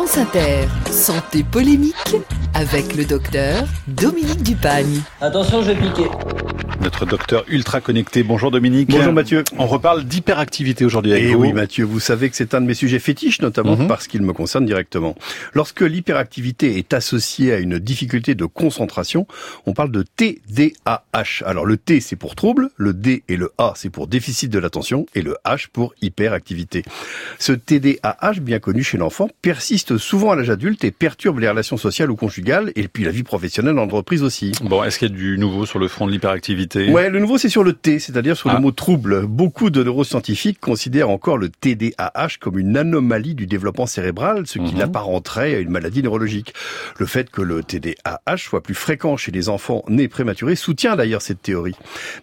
France Inter, santé polémique avec le docteur Dominique Dupagne. Attention, je vais piquer. Notre docteur ultra connecté. Bonjour Dominique. Bonjour Mathieu. On reparle d'hyperactivité aujourd'hui avec Et vous. oui Mathieu, vous savez que c'est un de mes sujets fétiches, notamment Mhm. parce qu'il me concerne directement. Lorsque l'hyperactivité est associée à une difficulté de concentration, on parle de TDAH. Alors le T c'est pour trouble, le D et le A c'est pour déficit de l'attention et le H pour hyperactivité. Ce TDAH, bien connu chez l'enfant, persiste souvent à l'âge adulte et perturbe les relations sociales ou conjugales et puis la vie professionnelle en entreprise aussi. Bon, est-ce qu'il y a du nouveau sur le front de l'hyperactivité? Ouais, le nouveau c'est sur le T, c'est-à-dire sur Ah. le mot trouble. Beaucoup de neuroscientifiques considèrent encore le TDAH comme une anomalie du développement cérébral, ce qui Mhm. l'apparenterait à une maladie neurologique. Le fait que le TDAH soit plus fréquent chez les enfants nés prématurés soutient d'ailleurs cette théorie.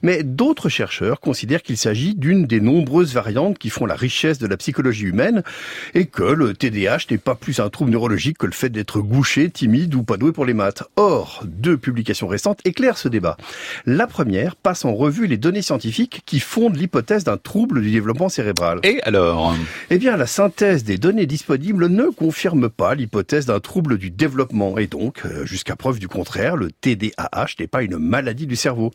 Mais d'autres chercheurs considèrent qu'il s'agit d'une des nombreuses variantes qui font la richesse de la psychologie humaine et que le TDAH n'est pas plus un trouble neurologique que le fait d'être gouché, timide ou pas doué pour les maths. Or, deux publications récentes éclairent ce débat. La première passe en revue les données scientifiques qui fondent l'hypothèse d'un trouble du développement cérébral. Et alors Eh bien, la synthèse des données disponibles ne confirme pas l'hypothèse d'un trouble du développement et donc, euh, jusqu'à preuve du contraire, le TDAH n'est pas une maladie du cerveau.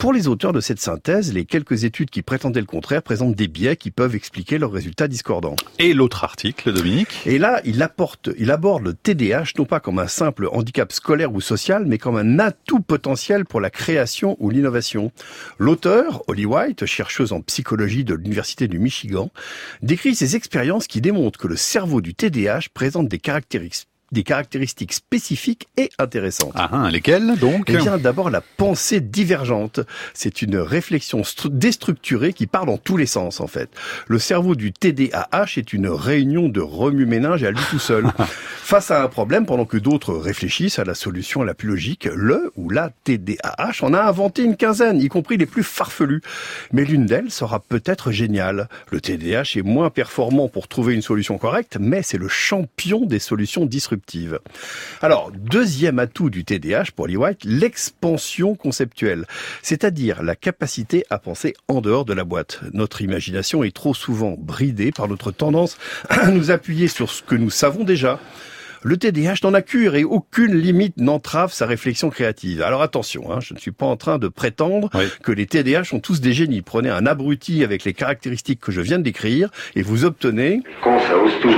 Pour les auteurs de cette synthèse, les quelques études qui prétendaient le contraire présentent des biais qui peuvent expliquer leurs résultats discordants. Et l'autre article, Dominique? Et là, il apporte, il aborde le TDAH non pas comme un simple handicap scolaire ou social, mais comme un atout potentiel pour la création ou l'innovation. L'auteur, Holly White, chercheuse en psychologie de l'Université du Michigan, décrit ses expériences qui démontrent que le cerveau du TDAH présente des caractéristiques des caractéristiques spécifiques et intéressantes. Ah, hein, lesquels donc Eh bien, d'abord, la pensée divergente. C'est une réflexion stru- déstructurée qui part dans tous les sens, en fait. Le cerveau du TDAH est une réunion de remue-ménage à lui tout seul. Face à un problème, pendant que d'autres réfléchissent à la solution la plus logique, le ou la TDAH en a inventé une quinzaine, y compris les plus farfelus. Mais l'une d'elles sera peut-être géniale. Le TDAH est moins performant pour trouver une solution correcte, mais c'est le champion des solutions disruptives. Alors, deuxième atout du TDAH pour Lee White, l'expansion conceptuelle, c'est-à-dire la capacité à penser en dehors de la boîte. Notre imagination est trop souvent bridée par notre tendance à nous appuyer sur ce que nous savons déjà. Le TDAH n'en a cure et aucune limite n'entrave sa réflexion créative. Alors attention, hein, je ne suis pas en train de prétendre Oui. que les TDAH sont tous des génies. Prenez un abruti avec les caractéristiques que je viens de décrire et vous obtenez Con, ça ose tout?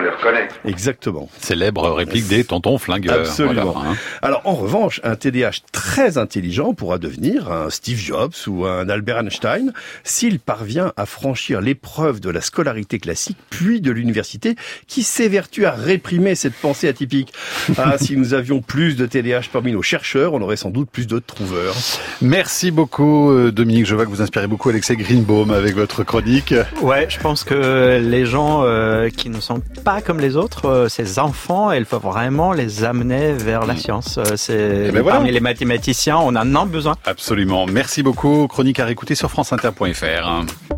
Qu'on les reconnaît. exactement. Célèbre réplique des tontons flingueurs. Absolument. Voilà, hein. Alors en revanche, un TDAH très intelligent pourra devenir un Steve Jobs ou un Albert Einstein s'il parvient à franchir l'épreuve de la scolarité classique puis de l'université qui s'évertue à réprimer cette pensée atypique. Ah, si nous avions plus de TDAH parmi nos chercheurs, on aurait sans doute plus de trouveurs. Merci beaucoup euh, Dominique. Je vois que vous inspirez beaucoup Alexei Greenbaum avec votre chronique. Ouais, je pense que les gens euh, qui ne sont pas comme les autres, euh, ces enfants, il faut vraiment les amener vers la science. Euh, C'est Eh ben voilà. parmi les mathématiciens, on en a besoin. Absolument. Merci beaucoup. Chronique à réécouter sur franceinter.fr.